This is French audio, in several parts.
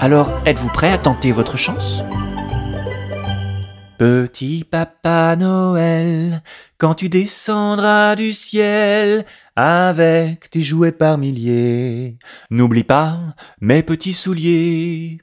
Alors, êtes-vous prêt à tenter votre chance? Petit papa Noël, quand tu descendras du ciel avec tes jouets par milliers, n'oublie pas mes petits souliers.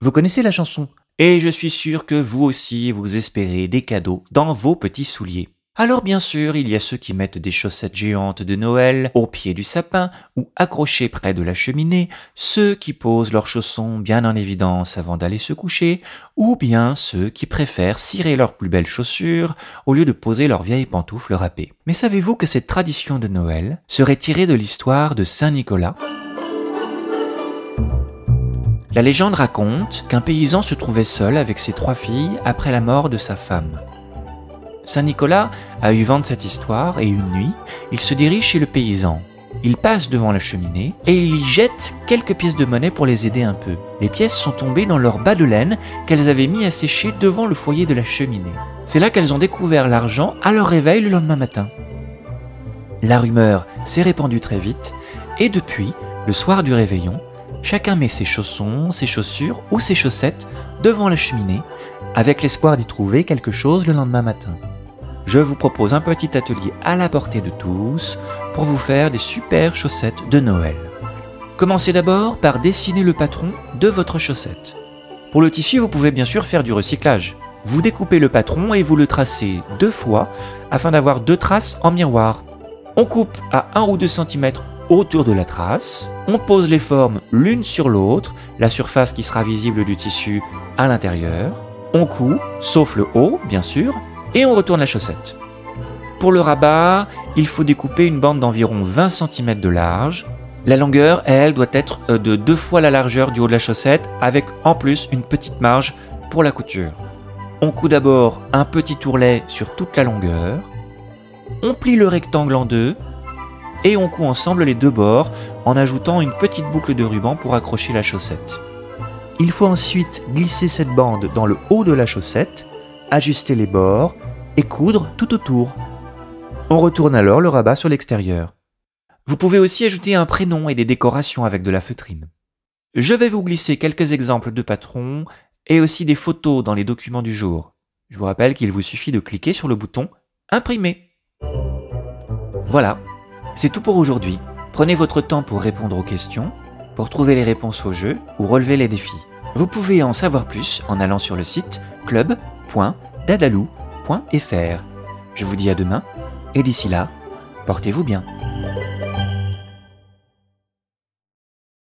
Vous connaissez la chanson? Et je suis sûr que vous aussi vous espérez des cadeaux dans vos petits souliers. Alors bien sûr, il y a ceux qui mettent des chaussettes géantes de Noël au pied du sapin ou accrochées près de la cheminée, ceux qui posent leurs chaussons bien en évidence avant d'aller se coucher, ou bien ceux qui préfèrent cirer leurs plus belles chaussures au lieu de poser leurs vieilles pantoufles râpées. Mais savez-vous que cette tradition de Noël serait tirée de l'histoire de Saint Nicolas? La légende raconte qu'un paysan se trouvait seul avec ses trois filles après la mort de sa femme. Saint Nicolas a eu vent de cette histoire et une nuit, il se dirige chez le paysan. Il passe devant la cheminée et il y jette quelques pièces de monnaie pour les aider un peu. Les pièces sont tombées dans leur bas de laine qu'elles avaient mis à sécher devant le foyer de la cheminée. C'est là qu'elles ont découvert l'argent à leur réveil le lendemain matin. La rumeur s'est répandue très vite et depuis, le soir du réveillon, chacun met ses chaussons, ses chaussures ou ses chaussettes devant la cheminée avec l'espoir d'y trouver quelque chose le lendemain matin je vous propose un petit atelier à la portée de tous pour vous faire des super chaussettes de Noël. Commencez d'abord par dessiner le patron de votre chaussette. Pour le tissu, vous pouvez bien sûr faire du recyclage. Vous découpez le patron et vous le tracez deux fois afin d'avoir deux traces en miroir. On coupe à 1 ou 2 cm autour de la trace, on pose les formes l'une sur l'autre, la surface qui sera visible du tissu à l'intérieur, on coud, sauf le haut bien sûr, et on retourne la chaussette. Pour le rabat, il faut découper une bande d'environ 20 cm de large. La longueur, elle, doit être euh, de deux fois la largeur du haut de la chaussette, avec en plus une petite marge pour la couture. On coud d'abord un petit tourlet sur toute la longueur. On plie le rectangle en deux et on coud ensemble les deux bords en ajoutant une petite boucle de ruban pour accrocher la chaussette. Il faut ensuite glisser cette bande dans le haut de la chaussette, ajuster les bords et coudre tout autour. On retourne alors le rabat sur l'extérieur. Vous pouvez aussi ajouter un prénom et des décorations avec de la feutrine. Je vais vous glisser quelques exemples de patrons et aussi des photos dans les documents du jour. Je vous rappelle qu'il vous suffit de cliquer sur le bouton Imprimer. Voilà, c'est tout pour aujourd'hui. Prenez votre temps pour répondre aux questions, pour trouver les réponses au jeu ou relever les défis. Vous pouvez en savoir plus en allant sur le site club.dadalou.com je vous dis à demain, et d'ici là, portez-vous bien.